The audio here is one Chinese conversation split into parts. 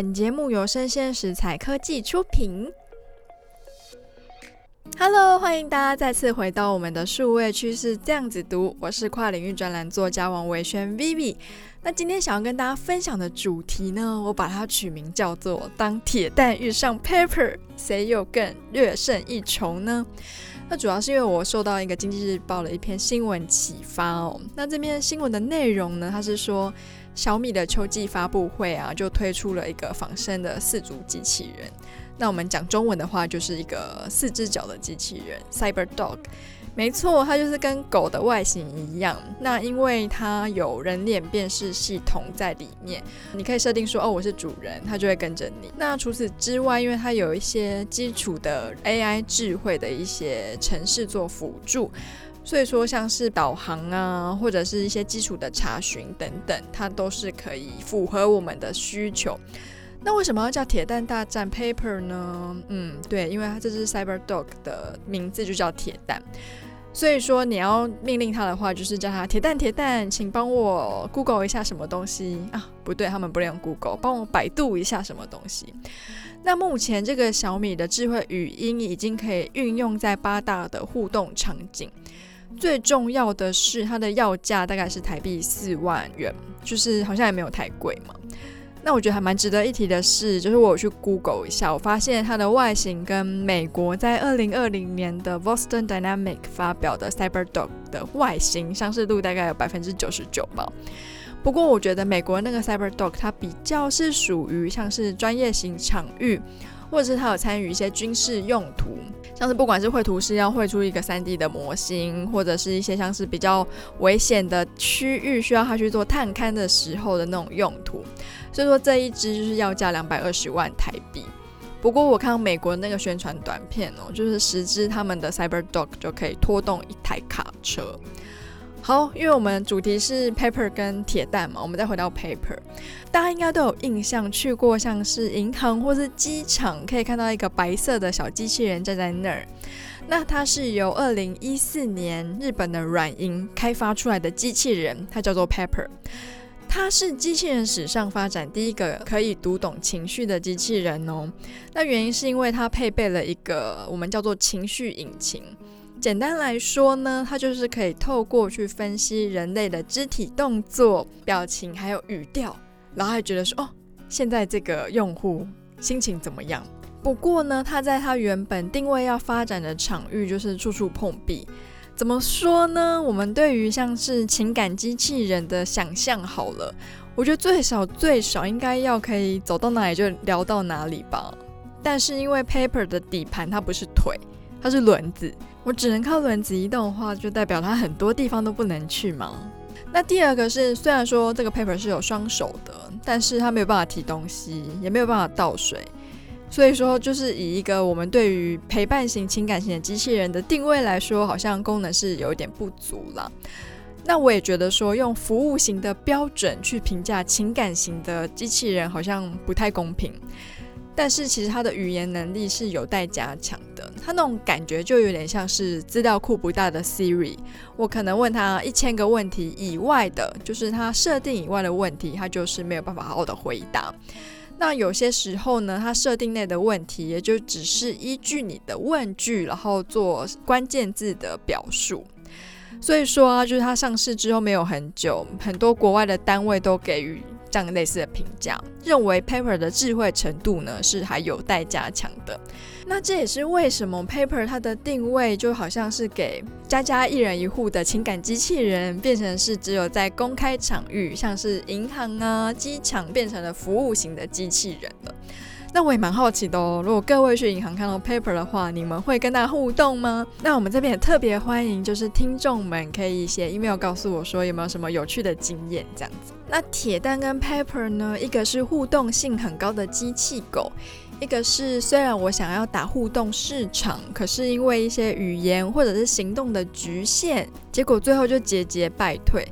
本节目由生鲜食材科技出品。Hello，欢迎大家再次回到我们的数位趋势这样子读，我是跨领域专栏作家王维轩 Vivi。那今天想要跟大家分享的主题呢，我把它取名叫做“当铁蛋遇上 Paper，谁又更略胜一筹呢？”那主要是因为我受到一个经济日报的一篇新闻启发哦。那这篇新闻的内容呢，它是说小米的秋季发布会啊，就推出了一个仿生的四足机器人。那我们讲中文的话，就是一个四只脚的机器人，Cyber Dog。没错，它就是跟狗的外形一样。那因为它有人脸辨识系统在里面，你可以设定说，哦，我是主人，它就会跟着你。那除此之外，因为它有一些基础的 AI 智慧的一些程式做辅助，所以说像是导航啊，或者是一些基础的查询等等，它都是可以符合我们的需求。那为什么要叫铁蛋大战 Pepper 呢？嗯，对，因为它这只 Cyber Dog 的名字就叫铁蛋，所以说你要命令它的话，就是叫它铁蛋铁蛋，请帮我 Google 一下什么东西啊？不对，他们不能用 Google，帮我百度一下什么东西。那目前这个小米的智慧语音已经可以运用在八大的互动场景，最重要的是它的要价大概是台币四万元，就是好像也没有太贵嘛。那我觉得还蛮值得一提的是，就是我去 Google 一下，我发现它的外形跟美国在二零二零年的 Boston Dynamic 发表的 Cyber Dog 的外形相似度大概有百分之九十九吧。不过我觉得美国那个 Cyber Dog 它比较是属于像是专业型场域，或者是它有参与一些军事用途，像是不管是绘图师要绘出一个 3D 的模型，或者是一些像是比较危险的区域需要它去做探勘的时候的那种用途。所以说这一支就是要价两百二十万台币。不过我看到美国那个宣传短片哦，就是十支他们的 Cyber Dog 就可以拖动一台卡车。好，因为我们主题是 Pepper 跟铁蛋嘛，我们再回到 Pepper，大家应该都有印象，去过像是银行或是机场，可以看到一个白色的小机器人站在那儿。那它是由二零一四年日本的软银开发出来的机器人，它叫做 Pepper。它是机器人史上发展第一个可以读懂情绪的机器人哦。那原因是因为它配备了一个我们叫做情绪引擎。简单来说呢，它就是可以透过去分析人类的肢体动作、表情还有语调，然后还觉得说哦，现在这个用户心情怎么样？不过呢，它在它原本定位要发展的场域就是处处碰壁。怎么说呢？我们对于像是情感机器人的想象好了，我觉得最少最少应该要可以走到哪里就聊到哪里吧。但是因为 Paper 的底盘它不是腿，它是轮子，我只能靠轮子移动的话，就代表它很多地方都不能去嘛。那第二个是，虽然说这个 Pepper 是有双手的，但是它没有办法提东西，也没有办法倒水。所以说，就是以一个我们对于陪伴型、情感型的机器人的定位来说，好像功能是有一点不足了。那我也觉得说，用服务型的标准去评价情感型的机器人，好像不太公平。但是其实它的语言能力是有待加强的，它那种感觉就有点像是资料库不大的 Siri。我可能问他一千个问题以外的，就是它设定以外的问题，它就是没有办法好好的回答。那有些时候呢，它设定内的问题也就只是依据你的问句，然后做关键字的表述。所以说啊，就是它上市之后没有很久，很多国外的单位都给予这样类似的评价，认为 Paper 的智慧程度呢是还有待加强的。那这也是为什么 Pepper 它的定位就好像是给家家一人一户的情感机器人，变成是只有在公开场域，像是银行啊、机场，变成了服务型的机器人了。那我也蛮好奇的哦，如果各位去银行看到 Pepper 的话，你们会跟他互动吗？那我们这边也特别欢迎，就是听众们可以写 email 告诉我说有没有什么有趣的经验这样子。那铁蛋跟 Pepper 呢，一个是互动性很高的机器狗，一个是虽然我想要打互动市场，可是因为一些语言或者是行动的局限，结果最后就节节败退。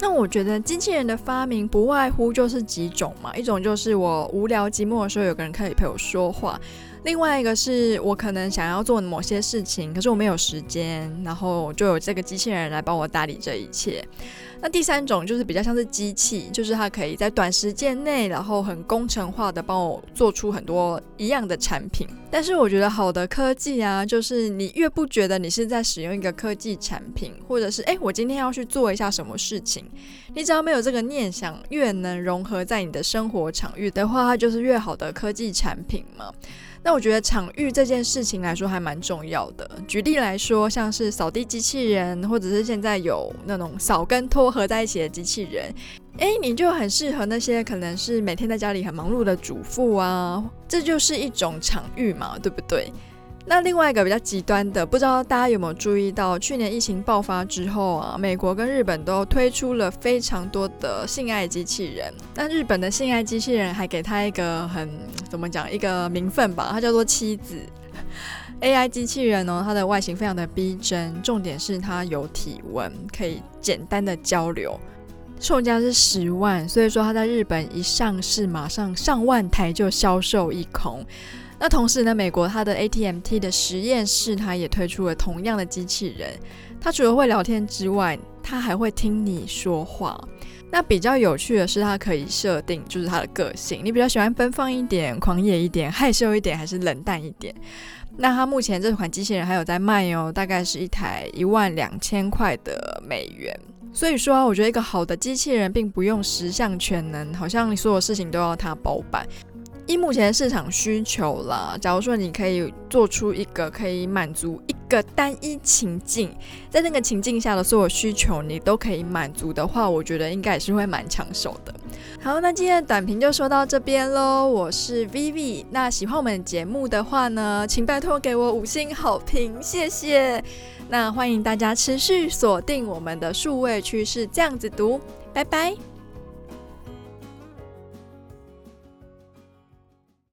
那我觉得机器人的发明不外乎就是几种嘛，一种就是我无聊寂寞的时候有个人可以陪我说话，另外一个是我可能想要做某些事情，可是我没有时间，然后就有这个机器人来帮我打理这一切。那第三种就是比较像是机器，就是它可以在短时间内，然后很工程化的帮我做出很多一样的产品。但是我觉得好的科技啊，就是你越不觉得你是在使用一个科技产品，或者是诶，我今天要去做一下什么事情，你只要没有这个念想，越能融合在你的生活场域的话，它就是越好的科技产品嘛。那我觉得场域这件事情来说还蛮重要的。举例来说，像是扫地机器人，或者是现在有那种扫跟拖合在一起的机器人，诶，你就很适合那些可能是每天在家里很忙碌的主妇啊，这就是一种场域嘛，对不对？那另外一个比较极端的，不知道大家有没有注意到，去年疫情爆发之后啊，美国跟日本都推出了非常多的性爱机器人。那日本的性爱机器人还给他一个很怎么讲一个名分吧，它叫做妻子 AI 机器人哦。它的外形非常的逼真，重点是它有体温，可以简单的交流。售价是十万，所以说它在日本一上市，马上上万台就销售一空。那同时呢，美国它的 ATMT 的实验室，它也推出了同样的机器人。它除了会聊天之外，它还会听你说话。那比较有趣的是，它可以设定就是它的个性，你比较喜欢奔放一点、狂野一点、害羞一点，还是冷淡一点？那它目前这款机器人还有在卖哦，大概是一台一万两千块的美元。所以说啊，我觉得一个好的机器人并不用十项全能，好像你所有事情都要它包办。依目前市场需求啦，假如说你可以做出一个可以满足一个单一情境，在那个情境下的所有需求你都可以满足的话，我觉得应该也是会蛮抢手的。好，那今天的短评就说到这边喽。我是 Vivi，那喜欢我们节目的话呢，请拜托给我五星好评，谢谢。那欢迎大家持续锁定我们的数位趋势这样子读，拜拜。